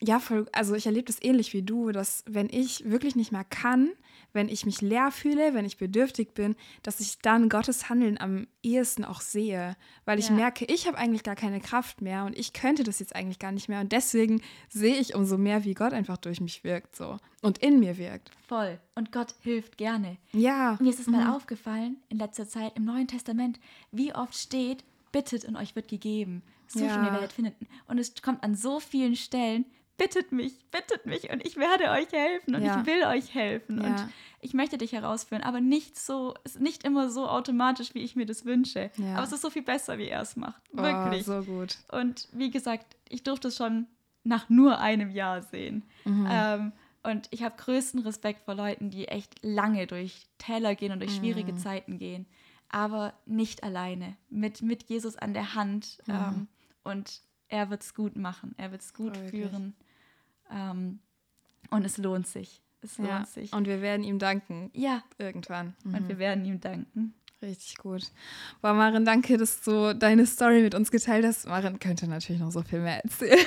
ja, voll, also ich erlebe das ähnlich wie du, dass wenn ich wirklich nicht mehr kann, wenn ich mich leer fühle, wenn ich bedürftig bin, dass ich dann Gottes Handeln am ehesten auch sehe, weil ich ja. merke, ich habe eigentlich gar keine Kraft mehr und ich könnte das jetzt eigentlich gar nicht mehr und deswegen sehe ich umso mehr, wie Gott einfach durch mich wirkt so und in mir wirkt. Voll und Gott hilft gerne. Ja. Mir ist es mhm. mal aufgefallen in letzter Zeit im Neuen Testament, wie oft steht, bittet und euch wird gegeben. So ja. ihr werdet finden. Und es kommt an so vielen Stellen, bittet mich, bittet mich und ich werde euch helfen und Ja. ich will euch helfen und Ja. ich möchte dich herausführen, aber nicht so, ist nicht immer so automatisch, wie ich mir das wünsche. Ja. Aber es ist so viel besser, wie er es macht. Oh, Wirklich. so gut. Und wie gesagt, ich durfte es schon nach nur einem Jahr sehen. Mhm. Ähm, und ich habe größten Respekt vor Leuten, die echt lange durch Täler gehen und durch Mhm. schwierige Zeiten gehen, aber nicht alleine, mit, mit Jesus an der Hand. Mhm. Ähm, und er wird es gut machen, er wird es gut Oh, führen. Ähm, und es lohnt sich. Es lohnt Ja. sich. Und wir werden ihm danken. ja, Irgendwann. und Mhm. wir werden ihm danken. Richtig gut. Boah, Maren, danke, dass du deine Story mit uns geteilt hast. Maren könnte natürlich noch so viel mehr erzählen. *laughs*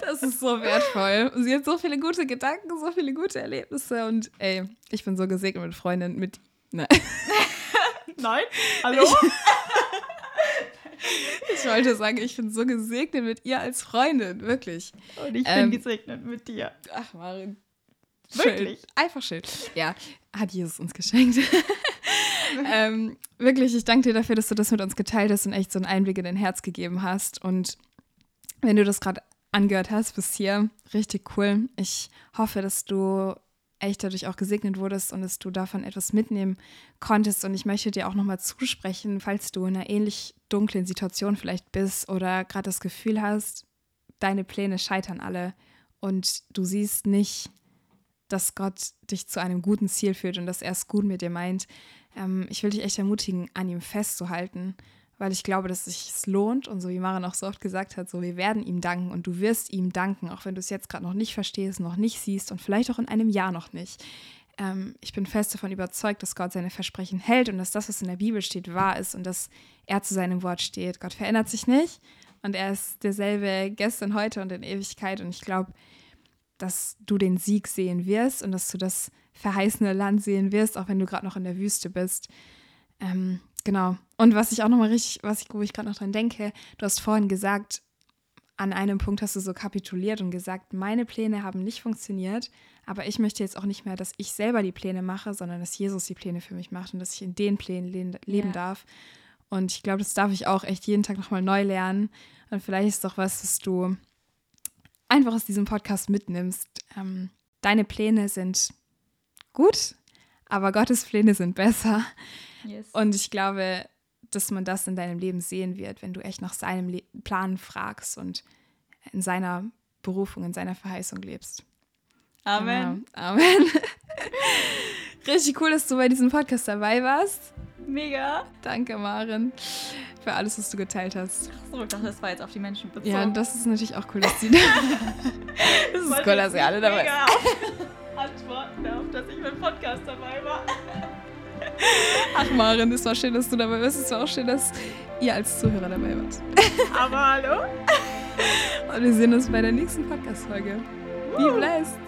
Das ist so wertvoll. Sie hat so viele gute Gedanken, so viele gute Erlebnisse und ey, ich bin so gesegnet mit Freundinnen, mit. Ne. *laughs* Nein? *laughs* Hallo? Ich wollte sagen, ich bin so gesegnet mit ihr als Freundin, wirklich. Und ich Ähm, bin gesegnet mit dir. Ach, Maren. Wirklich? Schön. Einfach schön. Ja, hat Jesus uns geschenkt. *laughs* ähm, wirklich, ich danke dir dafür, dass du das mit uns geteilt hast und echt so einen Einblick in dein Herz gegeben hast. Und wenn du das gerade angehört hast bis hier, richtig cool. Ich hoffe, dass du echt dadurch auch gesegnet wurdest und dass du davon etwas mitnehmen konntest. Und ich möchte dir auch nochmal zusprechen, falls du in einer ähnlich dunklen Situation vielleicht bist oder gerade das Gefühl hast, deine Pläne scheitern alle und du siehst nicht, dass Gott dich zu einem guten Ziel führt und dass er es gut mit dir meint. Ähm, ich will dich echt ermutigen, an ihm festzuhalten, weil ich glaube, dass es sich lohnt und so wie Maren auch so oft gesagt hat, so wir werden ihm danken und du wirst ihm danken, auch wenn du es jetzt gerade noch nicht verstehst, noch nicht siehst und vielleicht auch in einem Jahr noch nicht. Ähm, ich bin fest davon überzeugt, dass Gott seine Versprechen hält und dass das, was in der Bibel steht, wahr ist und dass er zu seinem Wort steht. Gott verändert sich nicht und er ist derselbe gestern, heute und in Ewigkeit und ich glaube, dass du den Sieg sehen wirst und dass du das verheißene Land sehen wirst, auch wenn du gerade noch in der Wüste bist. Ähm, genau. Und was ich auch nochmal richtig, was ich, wo ich gerade noch dran denke, du hast vorhin gesagt, an einem Punkt hast du so kapituliert und gesagt, meine Pläne haben nicht funktioniert, aber ich möchte jetzt auch nicht mehr, dass ich selber die Pläne mache, sondern dass Jesus die Pläne für mich macht und dass ich in den Plänen le leben Ja. darf. Und ich glaube, das darf ich auch echt jeden Tag nochmal neu lernen. Und vielleicht ist doch was, was du einfach aus diesem Podcast mitnimmst. Ähm, deine Pläne sind gut, aber Gottes Pläne sind besser. Yes. Und ich glaube, dass man das in deinem Leben sehen wird, wenn du echt nach seinem Le Plan fragst und in seiner Berufung, in seiner Verheißung lebst. Amen. Genau. Amen. *laughs* Richtig cool, dass du bei diesem Podcast dabei warst. Mega. Danke, Maren, für alles, was du geteilt hast. So, ich dachte, das war jetzt auf die Menschen bezogen. Ja, und das ist natürlich auch cool, dass die. *laughs* das ist cool, dass ihr alle dabei seid. Auf- Antworten darauf, dass ich beim Podcast dabei war. *laughs* Ach, Maren, es war schön, dass du dabei bist. Es war auch schön, dass ihr als Zuhörer dabei wart. *laughs* Aber hallo? Und wir sehen uns bei der nächsten Podcast-Folge. Be blessed.